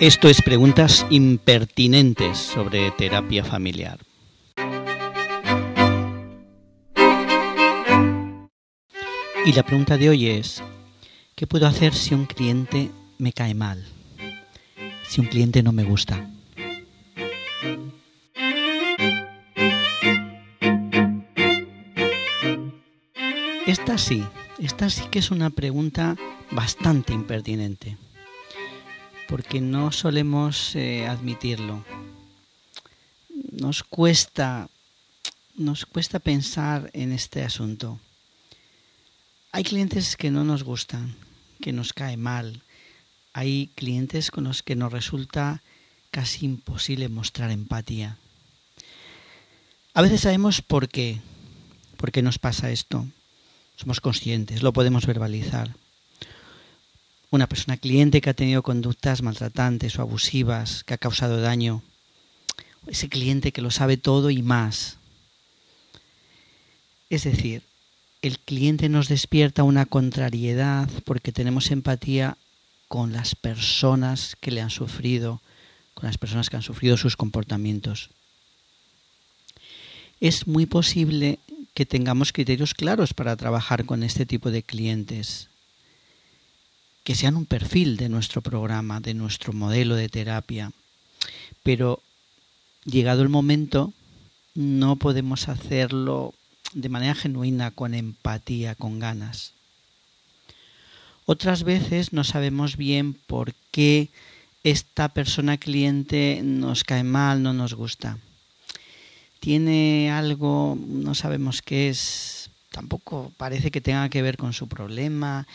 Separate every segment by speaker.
Speaker 1: Esto es Preguntas Impertinentes sobre terapia familiar. Y la pregunta de hoy es, ¿qué puedo hacer si un cliente me cae mal? Si un cliente no me gusta. Esta sí, esta sí que es una pregunta bastante impertinente porque no solemos eh, admitirlo. Nos cuesta, nos cuesta pensar en este asunto. Hay clientes que no nos gustan, que nos cae mal. Hay clientes con los que nos resulta casi imposible mostrar empatía. A veces sabemos por qué, por qué nos pasa esto. Somos conscientes, lo podemos verbalizar una persona cliente que ha tenido conductas maltratantes o abusivas, que ha causado daño, ese cliente que lo sabe todo y más. Es decir, el cliente nos despierta una contrariedad porque tenemos empatía con las personas que le han sufrido, con las personas que han sufrido sus comportamientos. Es muy posible que tengamos criterios claros para trabajar con este tipo de clientes que sean un perfil de nuestro programa, de nuestro modelo de terapia. Pero llegado el momento, no podemos hacerlo de manera genuina, con empatía, con ganas. Otras veces no sabemos bien por qué esta persona cliente nos cae mal, no nos gusta. Tiene algo, no sabemos qué es, tampoco parece que tenga que ver con su problema,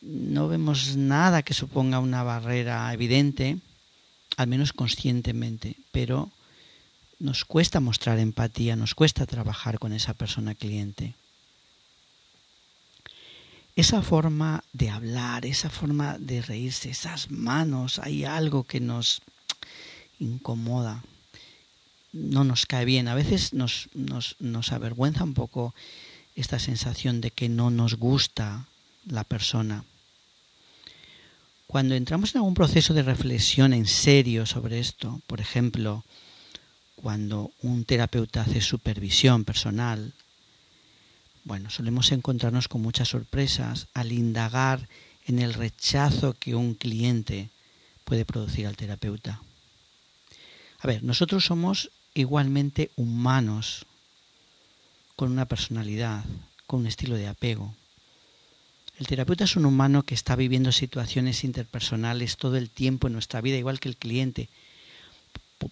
Speaker 1: no vemos nada que suponga una barrera evidente, al menos conscientemente, pero nos cuesta mostrar empatía, nos cuesta trabajar con esa persona cliente. Esa forma de hablar, esa forma de reírse, esas manos, hay algo que nos incomoda, no nos cae bien. A veces nos, nos, nos avergüenza un poco esta sensación de que no nos gusta la persona. Cuando entramos en algún proceso de reflexión en serio sobre esto, por ejemplo, cuando un terapeuta hace supervisión personal, bueno, solemos encontrarnos con muchas sorpresas al indagar en el rechazo que un cliente puede producir al terapeuta. A ver, nosotros somos igualmente humanos, con una personalidad, con un estilo de apego. El terapeuta es un humano que está viviendo situaciones interpersonales todo el tiempo en nuestra vida, igual que el cliente.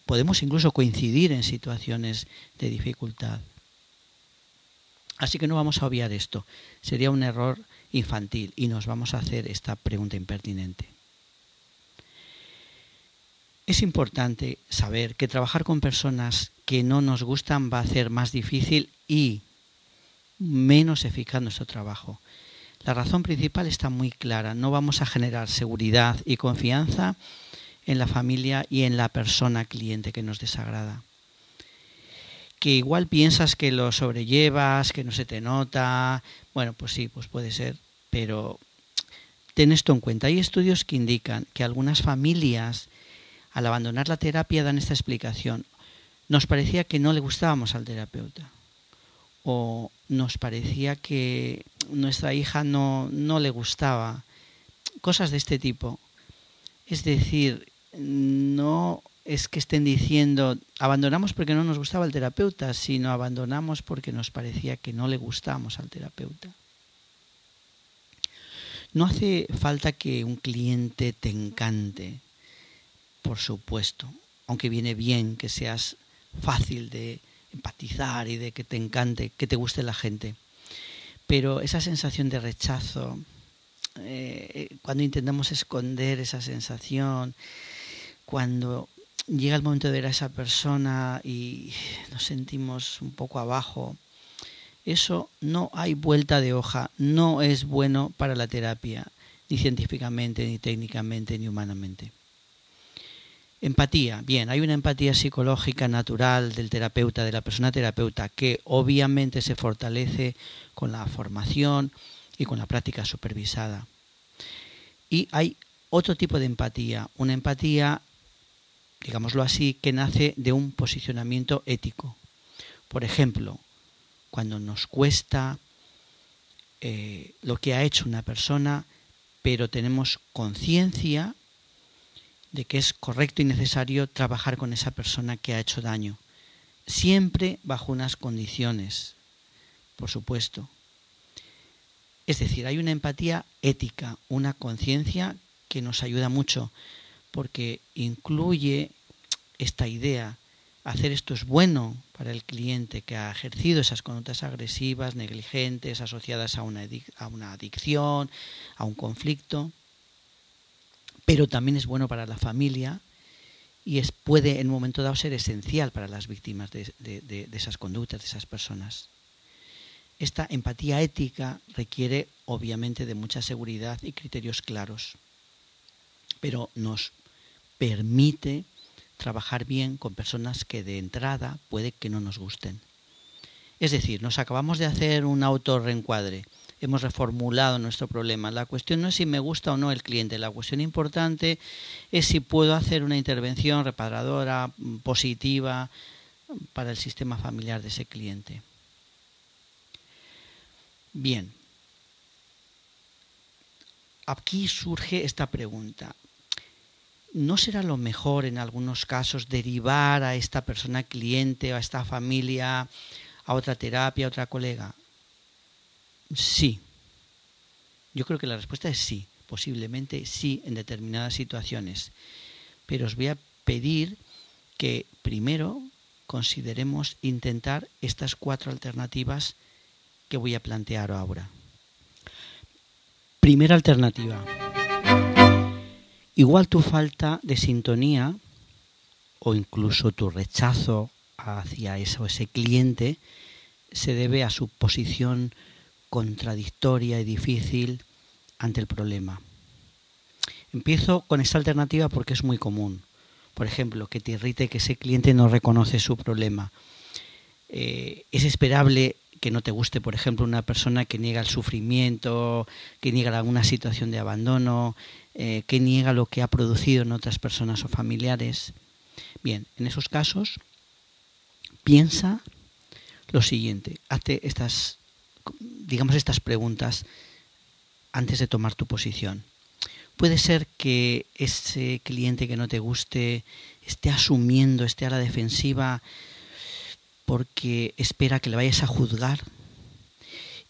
Speaker 1: podemos incluso coincidir en situaciones de dificultad. Así que no vamos a obviar esto. Sería un error infantil y nos vamos a hacer esta pregunta impertinente. Es importante saber que trabajar con personas que no nos gustan va a hacer más difícil y menos eficaz nuestro trabajo. La razón principal está muy clara. No vamos a generar seguridad y confianza en la familia y en la persona cliente que nos desagrada. Que igual piensas que lo sobrellevas, que no se te nota. Bueno, pues sí, pues puede ser. Pero ten esto en cuenta. Hay estudios que indican que algunas familias al abandonar la terapia dan esta explicación. Nos parecía que no le gustábamos al terapeuta o nos parecía que nuestra hija no, no le gustaba, cosas de este tipo. Es decir, no es que estén diciendo abandonamos porque no nos gustaba el terapeuta, sino abandonamos porque nos parecía que no le gustábamos al terapeuta. No hace falta que un cliente te encante, por supuesto, aunque viene bien que seas fácil de, empatizar y de que te encante, que te guste la gente. Pero esa sensación de rechazo, eh, cuando intentamos esconder esa sensación, cuando llega el momento de ver a esa persona y nos sentimos un poco abajo, eso no hay vuelta de hoja, no es bueno para la terapia, ni científicamente, ni técnicamente, ni humanamente. Empatía, bien, hay una empatía psicológica natural del terapeuta, de la persona terapeuta, que obviamente se fortalece con la formación y con la práctica supervisada. Y hay otro tipo de empatía, una empatía, digámoslo así, que nace de un posicionamiento ético. Por ejemplo, cuando nos cuesta eh, lo que ha hecho una persona, pero tenemos conciencia de que es correcto y necesario trabajar con esa persona que ha hecho daño, siempre bajo unas condiciones, por supuesto. Es decir, hay una empatía ética, una conciencia que nos ayuda mucho, porque incluye esta idea, hacer esto es bueno para el cliente que ha ejercido esas conductas agresivas, negligentes, asociadas a una, a una adicción, a un conflicto, pero también es bueno para la familia y es, puede en un momento dado ser esencial para las víctimas de, de esas conductas, de esas personas. Esta empatía ética requiere obviamente de mucha seguridad y criterios claros, pero nos permite trabajar bien con personas que de entrada puede que no nos gusten. Es decir, nos acabamos de hacer un autorreencuadre, hemos reformulado nuestro problema. La cuestión no es si me gusta o no el cliente, la cuestión importante es si puedo hacer una intervención reparadora, positiva, para el sistema familiar de ese cliente. Bien, aquí surge esta pregunta. ¿No será lo mejor en algunos casos derivar a esta persona cliente o a esta familia a otra terapia, a otra colega? Sí. Yo creo que la respuesta es sí, posiblemente sí en determinadas situaciones. Pero os voy a pedir que primero consideremos intentar estas cuatro alternativas que voy a plantear ahora. Primera alternativa. Igual tu falta de sintonía o incluso tu rechazo hacia eso, ese cliente se debe a su posición contradictoria y difícil ante el problema. Empiezo con esta alternativa porque es muy común. Por ejemplo, que te irrite que ese cliente no reconoce su problema. Eh, es esperable que no te guste, por ejemplo, una persona que niega el sufrimiento, que niega alguna situación de abandono, eh, que niega lo que ha producido en otras personas o familiares. Bien, en esos casos, piensa lo siguiente, hazte estas, digamos, estas preguntas antes de tomar tu posición. Puede ser que ese cliente que no te guste esté asumiendo, esté a la defensiva, porque espera que le vayas a juzgar.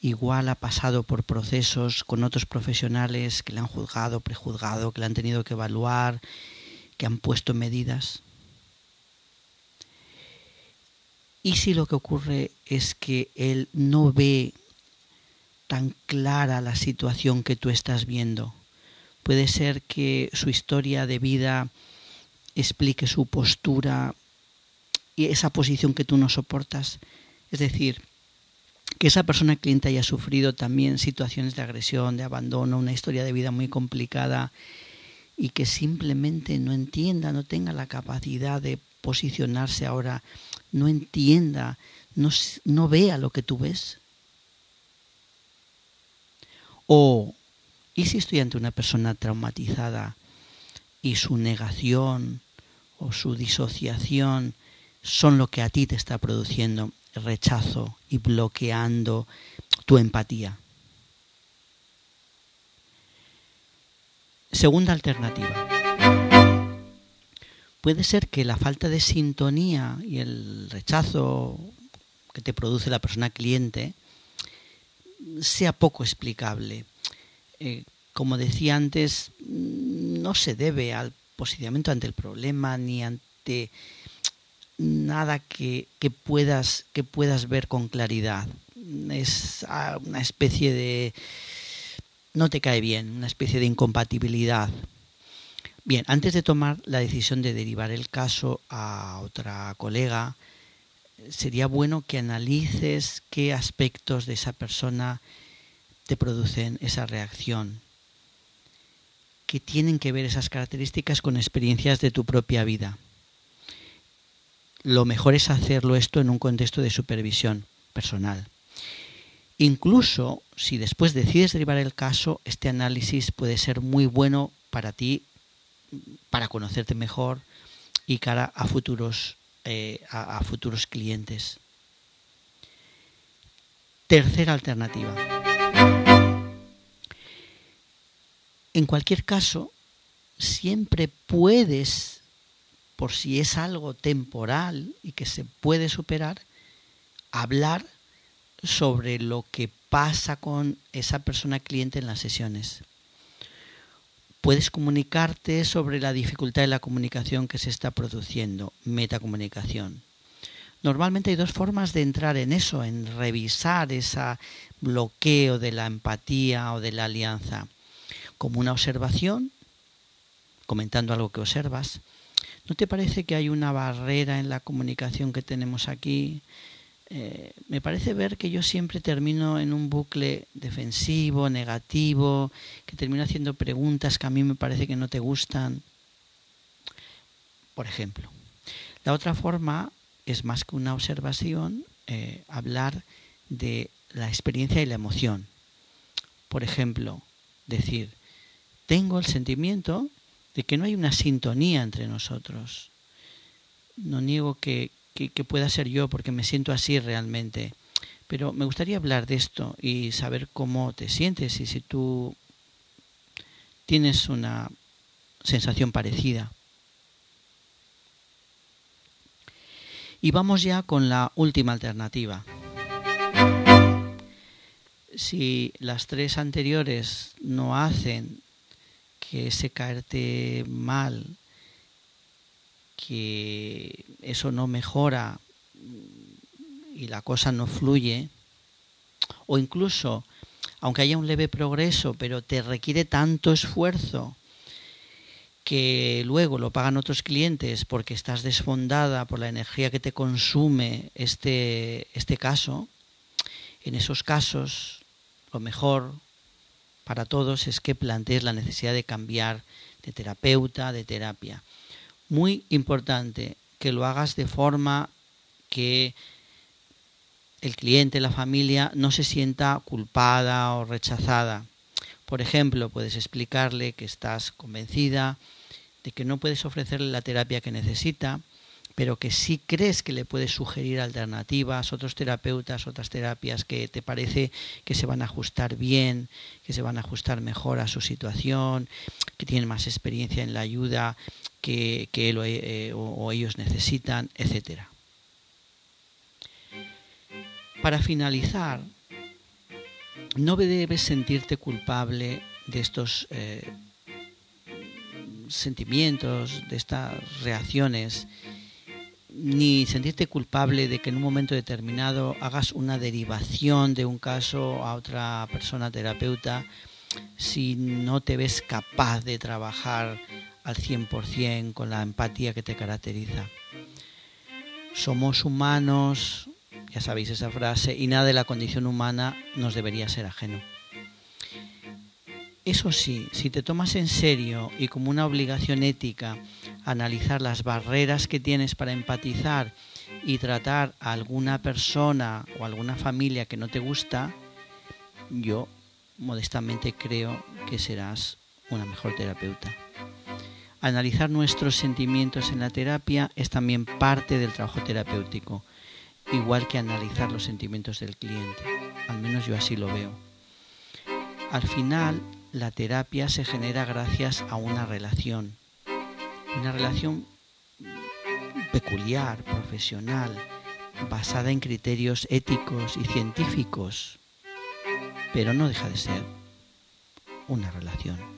Speaker 1: Igual ha pasado por procesos con otros profesionales que le han juzgado, prejuzgado, que le han tenido que evaluar, que han puesto medidas. Y si lo que ocurre es que él no ve tan clara la situación que tú estás viendo, puede ser que su historia de vida explique su postura y esa posición que tú no soportas. Es decir, que esa persona cliente haya sufrido también situaciones de agresión, de abandono, una historia de vida muy complicada y que simplemente no entienda, no tenga la capacidad de posicionarse ahora, no entienda, no, no vea lo que tú ves. O, ¿y si estoy ante una persona traumatizada y su negación o su disociación son lo que a ti te está produciendo rechazo y bloqueando tu empatía. Segunda alternativa. Puede ser que la falta de sintonía y el rechazo que te produce la persona cliente sea poco explicable. Eh, como decía antes, no se debe al posicionamiento ante el problema ni ante nada que, puedas, que puedas ver con claridad. Es ah, una especie de... no te cae bien, una especie de incompatibilidad. Bien, antes de tomar la decisión de derivar el caso a otra colega, sería bueno que analices qué aspectos de esa persona te producen esa reacción, que tienen que ver esas características con experiencias de tu propia vida lo mejor es hacerlo esto en un contexto de supervisión personal. Incluso si después decides derivar el caso, este análisis puede ser muy bueno para ti, para conocerte mejor y cara a futuros, eh, a futuros clientes. Tercera alternativa. En cualquier caso, siempre puedes, por si es algo temporal y que se puede superar, hablar sobre lo que pasa con esa persona cliente en las sesiones. Puedes comunicarte sobre la dificultad de la comunicación que se está produciendo, metacomunicación. Normalmente hay dos formas de entrar en eso, en revisar ese bloqueo de la empatía o de la alianza. Como una observación, comentando algo que observas. ¿No te parece que hay una barrera en la comunicación que tenemos aquí? Eh, me parece ver que yo siempre termino en un bucle defensivo, negativo, que termino haciendo preguntas que a mí me parece que no te gustan. Por ejemplo. La otra forma es más que una observación, eh, hablar de la experiencia y la emoción. Por ejemplo, decir, tengo el sentimiento de que no hay una sintonía entre nosotros. No niego que, que, pueda ser yo porque me siento así realmente, pero me gustaría hablar de esto y saber cómo te sientes y si tú tienes una sensación parecida. Y vamos ya con la última alternativa. Si las tres anteriores no hacen que ese caerte mal, que eso no mejora y la cosa no fluye, o incluso, aunque haya un leve progreso, pero te requiere tanto esfuerzo que luego lo pagan otros clientes porque estás desfondada por la energía que te consume este, este caso, en esos casos lo mejor para todos es que plantees la necesidad de cambiar de terapeuta, de terapia. Muy importante que lo hagas de forma que el cliente, la familia, no se sienta culpada o rechazada. Por ejemplo, puedes explicarle que estás convencida de que no puedes ofrecerle la terapia que necesita, pero que sí crees que le puedes sugerir alternativas, otros terapeutas, otras terapias que te parece que se van a ajustar bien, que se van a ajustar mejor a su situación, que tienen más experiencia en la ayuda que, él eh, o, ellos necesitan, etc. Para finalizar, no debes sentirte culpable de estos eh, sentimientos, de estas reacciones, ni sentirte culpable de que en un momento determinado hagas una derivación de un caso a otra persona terapeuta si no te ves capaz de trabajar al 100% con la empatía que te caracteriza. Somos humanos, ya sabéis esa frase, y nada de la condición humana nos debería ser ajeno. Eso sí, si te tomas en serio y como una obligación ética analizar las barreras que tienes para empatizar y tratar a alguna persona o alguna familia que no te gusta, yo modestamente creo que serás una mejor terapeuta. Analizar nuestros sentimientos en la terapia es también parte del trabajo terapéutico, igual que analizar los sentimientos del cliente. Al menos yo así lo veo. Al final, la terapia se genera gracias a una relación, una relación peculiar, profesional, basada en criterios éticos y científicos, pero no deja de ser una relación.